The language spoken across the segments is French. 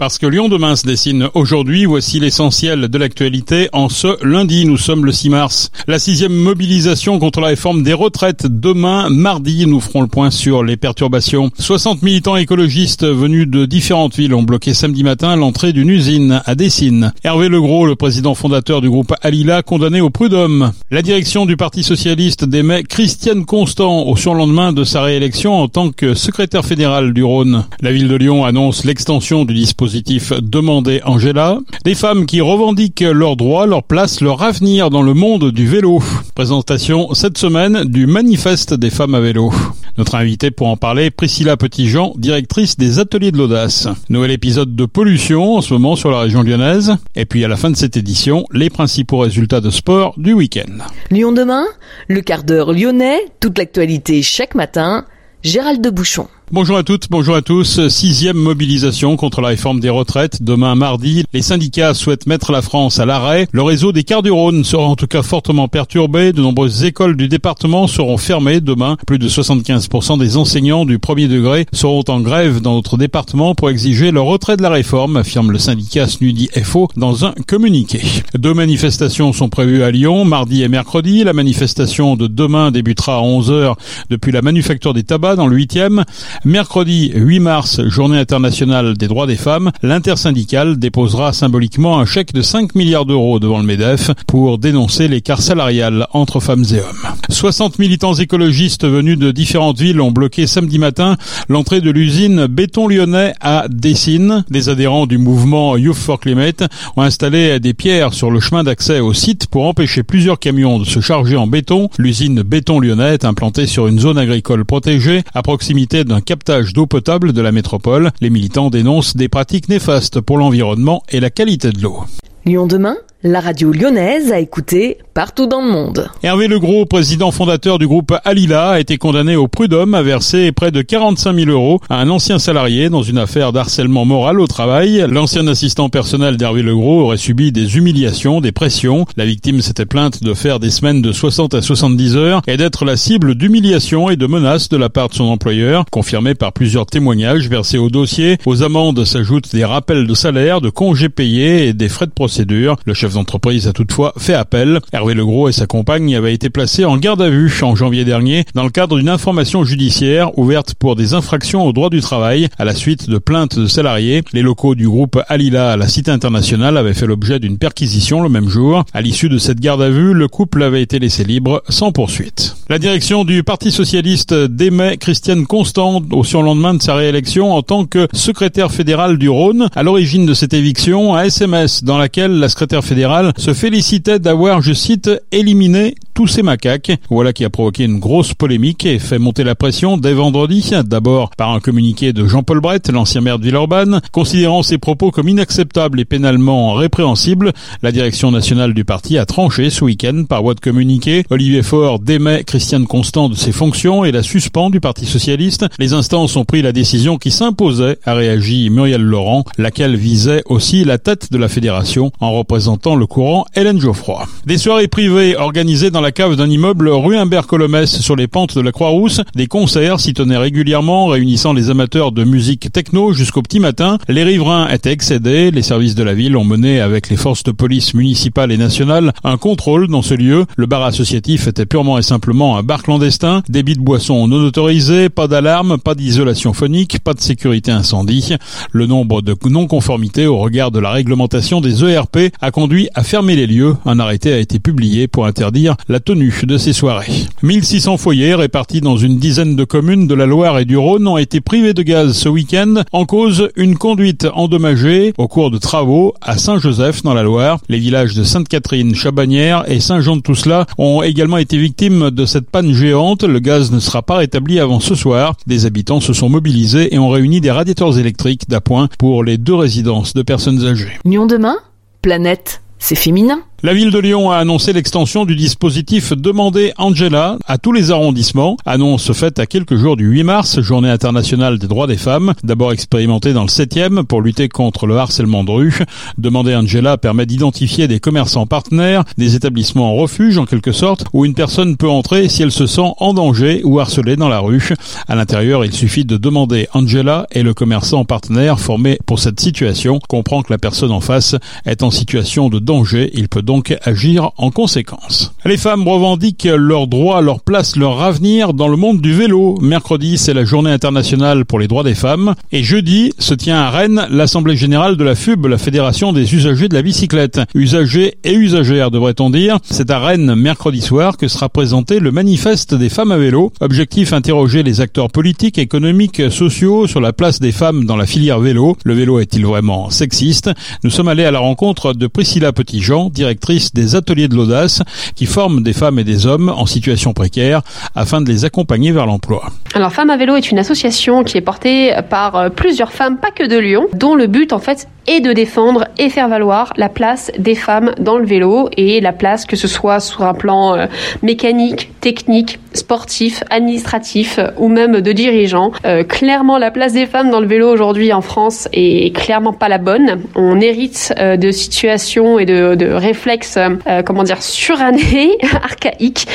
Parce que Lyon demain se dessine aujourd'hui, voici l'essentiel de l'actualité. En ce lundi, nous sommes le 6 mars. La sixième mobilisation contre la réforme des retraites. Demain, mardi, nous ferons le point sur les perturbations. 60 militants écologistes venus de différentes villes ont bloqué samedi matin l'entrée d'une usine à Dessine. Hervé Legros, le président fondateur du groupe Alila, condamné au prud'homme. La direction du Parti socialiste démet Christiane Constant au surlendemain de sa réélection en tant que secrétaire fédéral du Rhône. La ville de Lyon annonce l'extension du dispositif dispositif Demandez Angela. Des femmes qui revendiquent leurs droits, leur place, leur avenir dans le monde du vélo. Présentation cette semaine du manifeste des femmes à vélo. Notre invité pour en parler, Priscilla Petitjean, directrice des ateliers de l'audace. Nouvel épisode de pollution en ce moment sur la région lyonnaise. Et puis à la fin de cette édition, les principaux résultats de sport du week-end. Lyon demain, le quart d'heure lyonnais, toute l'actualité chaque matin. Gérald de Bouchon. Bonjour à toutes, bonjour à tous. Sixième mobilisation contre la réforme des retraites. Demain mardi, les syndicats souhaitent mettre la France à l'arrêt. Le réseau des quarts du Rhône sera en tout cas fortement perturbé. De nombreuses écoles du département seront fermées demain. Plus de 75% des enseignants du premier degré seront en grève dans notre département pour exiger le retrait de la réforme, affirme le syndicat SNUDI FO dans un communiqué. Deux manifestations sont prévues à Lyon, mardi et mercredi. La manifestation de demain débutera à 11h depuis la manufacture des tabacs dans le 8e. Mercredi 8 mars, journée internationale des droits des femmes, l'intersyndicale déposera symboliquement un chèque de 5 milliards d'euros devant le MEDEF pour dénoncer l'écart salarial entre femmes et hommes. 60 militants écologistes venus de différentes villes ont bloqué samedi matin l'entrée de l'usine Béton Lyonnais à Dessine. Des adhérents du mouvement Youth for Climate ont installé des pierres sur le chemin d'accès au site pour empêcher plusieurs camions de se charger en béton. L'usine Béton Lyonnais est implantée sur une zone agricole protégée à proximité d'un captage d'eau potable de la métropole. Les militants dénoncent des pratiques néfastes pour l'environnement et la qualité de l'eau. Lyon demain la radio lyonnaise a écouté partout dans le monde. Hervé Legros, président fondateur du groupe Alila, a été condamné au prud'homme à verser près de 45 000 euros à un ancien salarié dans une affaire d'harcèlement moral au travail. L'ancien assistant personnel d'Hervé Legros aurait subi des humiliations, des pressions. La victime s'était plainte de faire des semaines de 60 à 70 heures et d'être la cible d'humiliations et de menaces de la part de son employeur, confirmé par plusieurs témoignages versés au dossier. Aux amendes s'ajoutent des rappels de salaire, de congés payés et des frais de procédure. Le chef d'entreprise a toutefois fait appel. Hervé Legros et sa compagne avaient été placés en garde à vue en janvier dernier dans le cadre d'une information judiciaire ouverte pour des infractions au droit du travail à la suite de plaintes de salariés. Les locaux du groupe Alila à la Cité internationale avaient fait l'objet d'une perquisition le même jour. À l'issue de cette garde à vue, le couple avait été laissé libre sans poursuite. La direction du Parti socialiste démet Christiane Constant au surlendemain de sa réélection en tant que secrétaire fédéral du Rhône. À l'origine de cette éviction, un SMS dans laquelle la secrétaire fédérale se félicitait d'avoir, je cite, éliminé tous ces macaques. Voilà qui a provoqué une grosse polémique et fait monter la pression dès vendredi, d'abord par un communiqué de Jean-Paul Brett, l'ancien maire de Villeurbanne, considérant ses propos comme inacceptables et pénalement répréhensibles. La direction nationale du parti a tranché ce week-end par voie de communiqué. Olivier Faure démet Christiane Constant de ses fonctions et la suspend du Parti socialiste. Les instances ont pris la décision qui s'imposait, a réagi Muriel Laurent, laquelle visait aussi la tête de la fédération en représentant le courant Hélène Geoffroy. Des soirées privées organisées dans la cave d'un immeuble rue Humbert-Colomès sur les pentes de la Croix-Rousse. Des concerts s'y tenaient régulièrement, réunissant les amateurs de musique techno jusqu'au petit matin. Les riverains étaient excédés. Les services de la ville ont mené avec les forces de police municipales et nationales un contrôle dans ce lieu. Le bar associatif était purement et simplement un bar clandestin. Débit de boissons non autorisés, pas d'alarme, pas d'isolation phonique, pas de sécurité incendie. Le nombre de non-conformités au regard de la réglementation des ERP a conduit à fermer les lieux. Un arrêté a été publié pour interdire la de ces soirées. 1600 foyers répartis dans une dizaine de communes de la Loire et du Rhône ont été privés de gaz ce week-end en cause une conduite endommagée au cours de travaux à Saint-Joseph dans la Loire. Les villages de Sainte-Catherine, Chabanière et Saint-Jean-de-Tousla ont également été victimes de cette panne géante. Le gaz ne sera pas rétabli avant ce soir. Des habitants se sont mobilisés et ont réuni des radiateurs électriques d'appoint pour les deux résidences de personnes âgées. Lyon demain Planète, c'est féminin La ville de Lyon a annoncé l'extension du dispositif Demandez Angela à tous les arrondissements. Annonce faite à quelques jours du 8 mars, journée internationale des droits des femmes. D'abord expérimentée dans le 7e pour lutter contre le harcèlement de rue. Demandez Angela permet d'identifier des commerçants partenaires, des établissements en refuge en quelque sorte, où une personne peut entrer si elle se sent en danger ou harcelée dans la rue. À l'intérieur, il suffit de demander Angela et le commerçant partenaire formé pour cette situation comprend que la personne en face est en situation de danger. Il peut donc agir en conséquence. Les femmes revendiquent leurs droits, leur place, leur avenir dans le monde du vélo. Mercredi, c'est la journée internationale pour les droits des femmes. Et jeudi, se tient à Rennes l'Assemblée générale de la FUB, la Fédération des usagers de la bicyclette. Usagers et usagères, devrait-on dire. C'est à Rennes, mercredi soir, que sera présenté le manifeste des femmes à vélo. Objectif, interroger les acteurs politiques, économiques, sociaux sur la place des femmes dans la filière vélo. Le vélo est-il vraiment sexiste? Nous sommes allés à la rencontre de Priscilla Petitjean, directrice des ateliers de l'audace, qui forment des femmes et des hommes en situation précaire afin de les accompagner vers l'emploi. Alors Femmes à vélo est une association qui est portée par euh, plusieurs femmes, pas que de Lyon, dont le but en fait est de défendre et faire valoir la place des femmes dans le vélo et la place que ce soit sur un plan euh, mécanique, technique, sportif, administratif ou même de dirigeants. Euh, clairement, la place des femmes dans le vélo aujourd'hui en France est clairement pas la bonne. On hérite euh, de situations et de, de réflexes, euh, comment dire, surannés, archaïques.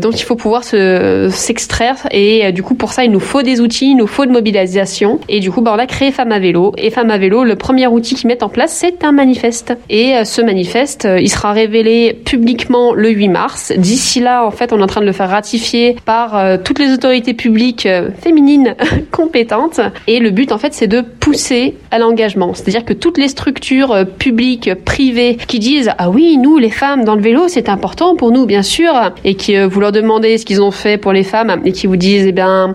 donc, il faut pouvoir se s'extraire et du coup, pour ça, il nous faut des outils, il nous faut de mobilisation. Et du coup, bah, on a créé Femmes à vélo. Et Femmes à vélo, le premier outil qu'ils mettent en place, c'est un manifeste. Et ce manifeste, il sera révélé publiquement le 8 mars. D'ici là, en fait, on est en train de le faire ratifié par euh, toutes les autorités publiques euh, féminines compétentes. Et le but, en fait, c'est de pousser à l'engagement. C'est-à-dire que toutes les structures euh, publiques, privées, qui disent ah oui, nous, les femmes dans le vélo, c'est important pour nous, bien sûr, et qui vous leur demandez ce qu'ils ont fait pour les femmes et qui vous disent eh bien,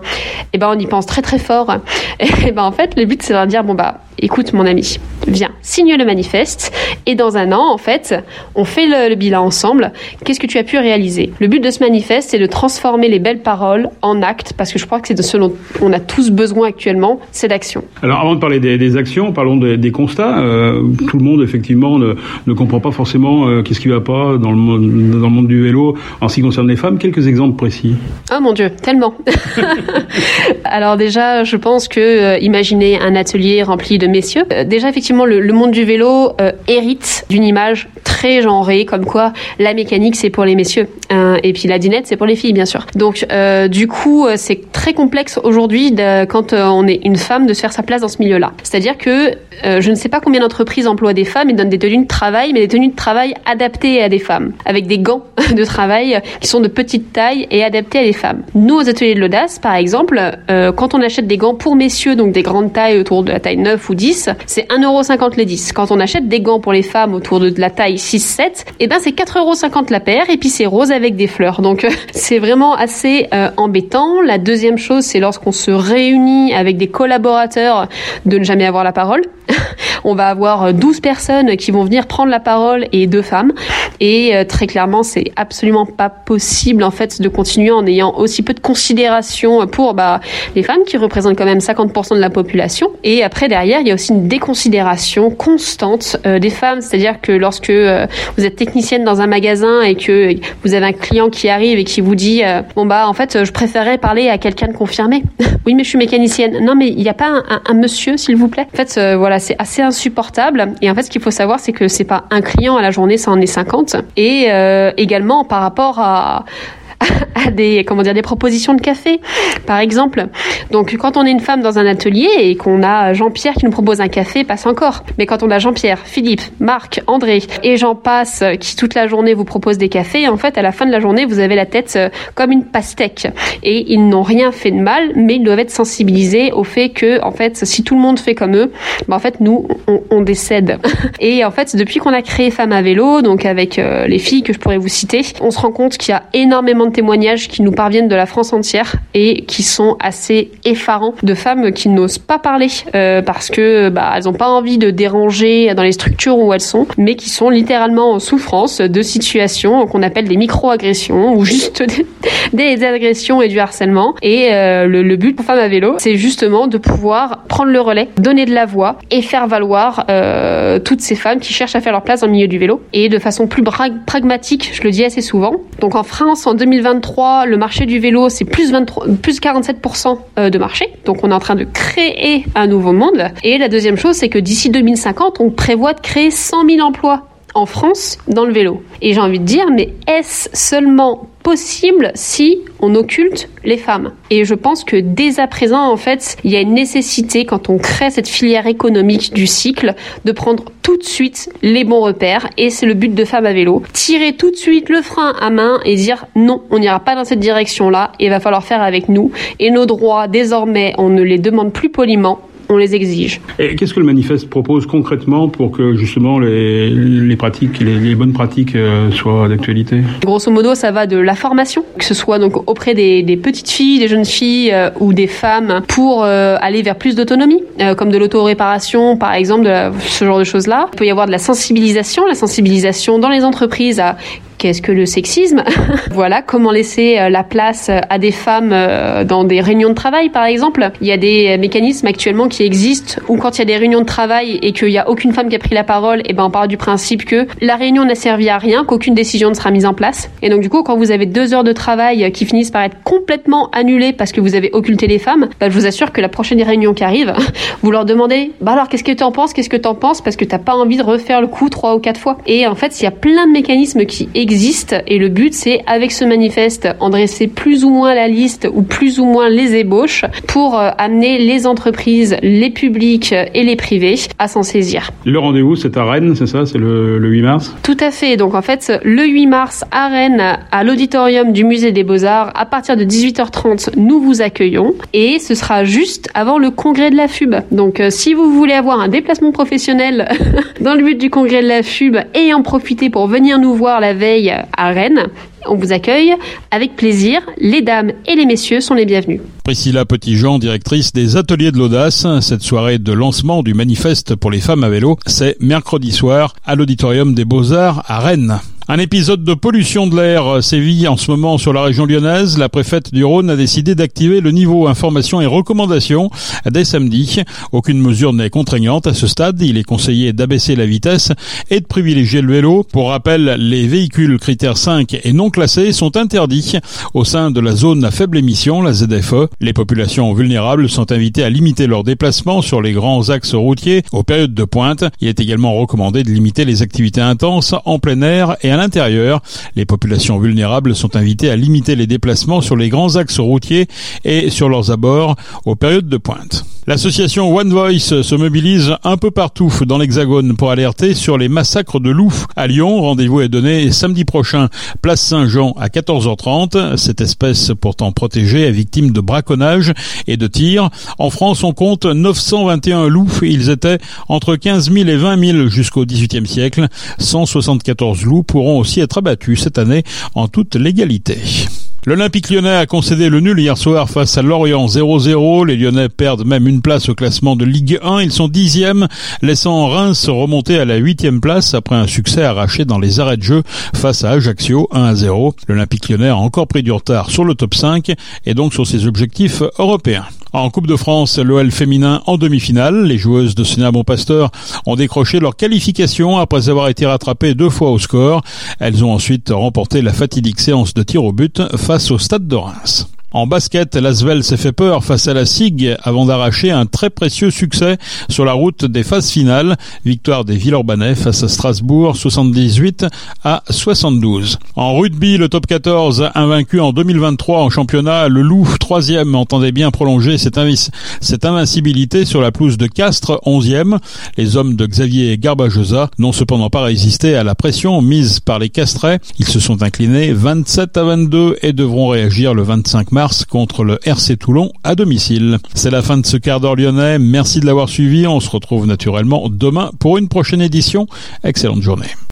eh ben, on y pense très très fort. Et ben en fait, le but, c'est de leur dire bon bah écoute mon ami, viens, signe le manifeste et dans un an, en fait, on fait le, bilan ensemble. Qu'est-ce que tu as pu réaliser? Le but de ce manifeste, c'est de transformer les belles paroles en actes parce que je crois que c'est de ce dont on a tous besoin actuellement, c'est d'action. Alors avant de parler des, actions, parlons des constats. Euh, tout le monde, effectivement, ne, ne comprend pas forcément euh, qu'est-ce qui va pas dans le, monde, dans le monde du vélo en ce qui concerne les femmes. Quelques exemples précis. Oh mon Dieu, tellement. Alors déjà, je pense que euh, imaginez un atelier rempli de messieurs. Euh, déjà, effectivement, le, monde du vélo euh, hérite d'une image très genrée, comme quoi la mécanique c'est pour les messieurs euh, et puis la dinette c'est pour les filles, bien sûr. Donc, du coup, c'est très complexe aujourd'hui quand on est une femme de se faire sa place dans ce milieu-là. C'est-à-dire que je ne sais pas combien d'entreprises emploient des femmes et donnent des tenues de travail, mais des tenues de travail adaptées à des femmes, avec des gants de travail qui sont de petite taille et adaptés à des femmes. Nous, aux ateliers de l'audace, par exemple, quand on achète des gants pour messieurs, donc des grandes tailles autour de la taille 9 ou 10, c'est 1,50€ les 10. Quand on achète des gants pour les femmes autour de la taille 6-7, et eh ben c'est 4,50€ la paire et puis c'est rose avec des fleurs. Donc c'est vraiment assez euh, embêtant. La deuxième chose, c'est lorsqu'on se réunit avec des collaborateurs de ne jamais avoir la parole. on va avoir 12 personnes qui vont venir prendre la parole et deux femmes. Et euh, très clairement, c'est absolument pas possible en fait de continuer en ayant aussi peu de considération pour bah, les femmes qui représentent quand même 50% de la population. Et après derrière, il y a aussi une déconsidération constante euh, des femmes, c'est-à-dire que lorsque euh, vous êtes technicienne dans un magasin et que vous avez un client qui arrive et qui vous dit bon bah en fait je préférerais parler à quelqu'un de confirmé. oui mais je suis mécanicienne. Non mais il n'y a pas un, monsieur s'il vous plaît. En fait voilà c'est assez insupportable. Et en fait, ce qu'il faut savoir, c'est que c'est pas un client à la journée, ça en est 50. Et euh, également par rapport à à des comment dire des propositions de café par exemple. Donc quand on est une femme dans un atelier et qu'on a Jean-Pierre qui nous propose un café passe encore. Mais quand on a Jean-Pierre Philippe Marc André et j'en passe qui toute la journée vous proposent des cafés en fait à la fin de la journée vous avez la tête euh, comme une pastèque. Et ils n'ont rien fait de mal mais ils doivent être sensibilisés au fait que en fait si tout le monde fait comme eux ben, en fait nous on, on décède. Et en fait depuis qu'on a créé Femmes à vélo donc avec euh, les filles que je pourrais vous citer on se rend compte qu'il y a énormément de témoignages qui nous parviennent de la France entière et qui sont assez effarants de femmes qui n'osent pas parler euh, parce que bah, elles n'ont pas envie de déranger dans les structures où elles sont, mais qui sont littéralement en souffrance de situations qu'on appelle des micro-agressions ou juste des, agressions et du harcèlement. Et euh, le, but pour Femmes à vélo, c'est justement de pouvoir prendre le relais, donner de la voix et faire valoir euh, toutes ces femmes qui cherchent à faire leur place dans le milieu du vélo et de façon plus pragmatique, je le dis assez souvent. Donc en France, en 2023, le marché du vélo, c'est plus, 23, plus 47% euh, de marché. Donc on est en train de créer un nouveau monde. Et la deuxième chose, c'est que d'ici 2050, on prévoit de créer 100 000 emplois en France dans le vélo. Et j'ai envie de dire, mais est-ce seulement possible si on occulte les femmes Et je pense que dès à présent, en fait, il y a une nécessité, quand on crée cette filière économique du cycle, de prendre tout de suite les bons repères. Et c'est le but de Femmes à vélo. Tirer tout de suite le frein à main et dire non, on n'ira pas dans cette direction-là il va falloir faire avec nous. Et nos droits, désormais, on ne les demande plus poliment, on les exige. Et qu'est-ce que le manifeste propose concrètement pour que justement les, les pratiques, les, les, bonnes pratiques euh, soient d'actualité? Grosso modo, ça va de la formation, que ce soit donc auprès des, des petites filles, des jeunes filles euh, ou des femmes pour euh, aller vers plus d'autonomie, euh, comme de l'auto-réparation par exemple, de la, ce genre de choses-là. Il peut y avoir de la sensibilisation, la sensibilisation dans les entreprises à qu'est-ce que le sexisme Voilà, comment laisser euh, la place euh, à des femmes euh, dans des réunions de travail, par exemple. Il y a des mécanismes actuellement qui existent où quand il y a des réunions de travail et qu'il n'y a aucune femme qui a pris la parole, eh ben on part du principe que la réunion n'a servi à rien, qu'aucune décision ne sera mise en place. Et donc du coup, quand vous avez deux heures de travail qui finissent par être complètement annulées parce que vous avez occulté les femmes, bah, je vous assure que la prochaine réunion qui arrive, vous leur demandez, bah alors qu'est-ce que tu en penses, qu'est-ce que tu en penses, parce que t'as pas envie de refaire le coup trois ou quatre fois. Et en fait, il y a plein de mécanismes qui existent existe et le but c'est avec ce manifeste en dresser plus ou moins la liste ou plus ou moins les ébauches pour euh, amener les entreprises, les publics et les privés à s'en saisir. Le rendez-vous c'est à Rennes, c'est ça, c'est le, le 8 mars? Tout à fait, donc en fait le 8 mars à Rennes à l'auditorium du musée des beaux-arts à partir de 18h30 nous vous accueillons et ce sera juste avant le congrès de la FUB. Donc euh, si vous voulez avoir un déplacement professionnel dans le but du congrès de la FUB et en profiter pour venir nous voir la veille à Rennes. On vous accueille avec plaisir. Les dames et les messieurs sont les bienvenus. Priscilla Petitjean, directrice des Ateliers de l'Audace. Cette soirée de lancement du manifeste pour les femmes à vélo, c'est mercredi soir à l'Auditorium des Beaux-Arts à Rennes. Un épisode de pollution de l'air sévit en ce moment sur la région lyonnaise. La préfète du Rhône a décidé d'activer le niveau information et recommandations dès samedi. Aucune mesure n'est contraignante à ce stade. Il est conseillé d'abaisser la vitesse et de privilégier le vélo. Pour rappel, les véhicules critères 5 et non classés sont interdits au sein de la zone à faible émission, la ZFE. Les populations vulnérables sont invitées à limiter leurs déplacements sur les grands axes routiers aux périodes de pointe. Il est également recommandé de limiter les activités intenses en plein air et à l'intérieur. Les populations vulnérables sont invitées à limiter les déplacements sur les grands axes routiers et sur leurs abords aux périodes de pointe. L'association One Voice se mobilise un peu partout dans l'Hexagone pour alerter sur les massacres de loups. À Lyon, rendez-vous est donné samedi prochain, place Saint-Jean à 14h30. Cette espèce pourtant protégée est victime de braconnage et de tirs. En France, on compte 921 loups. Ils étaient entre 15 000 et 20 000 jusqu'au XVIIIe siècle. 174 loups pourront aussi être abattus cette année en toute légalité. L'Olympique lyonnais a concédé le nul hier soir face à Lorient 0-0. Les Lyonnais perdent même une place au classement de Ligue 1. Ils sont dixièmes, laissant Reims remonter à la huitième place après un succès arraché dans les arrêts de jeu face à Ajaccio 1-0. L'Olympique lyonnais a encore pris du retard sur le top 5 et donc sur ses objectifs européens. En Coupe de France, l'OL féminin en demi-finale. Les joueuses de Sénat Pasteur ont décroché leur qualification après avoir été rattrapées deux fois au score. Elles ont ensuite remporté la fatidique séance de tir au but face au Stade de Reims. En basket, l'Asvel s'est fait peur face à la SIG avant d'arracher un très précieux succès sur la route des phases finales. Victoire des Villeurbanais face à Strasbourg 78 à 72. En rugby, le top 14 invaincu en 2023 en championnat, le Loup troisième entendait bien prolonger cette, invincibilité sur la pelouse de Castres 11e. Les hommes de Xavier Garbajosa n'ont cependant pas résisté à la pression mise par les Castrais. Ils se sont inclinés 27 à 22 et devront réagir le 25 mars contre le RC Toulon à domicile. C'est la fin de ce quart d'heure lyonnais. Merci de l'avoir suivi. On se retrouve naturellement demain pour une prochaine édition. Excellente journée.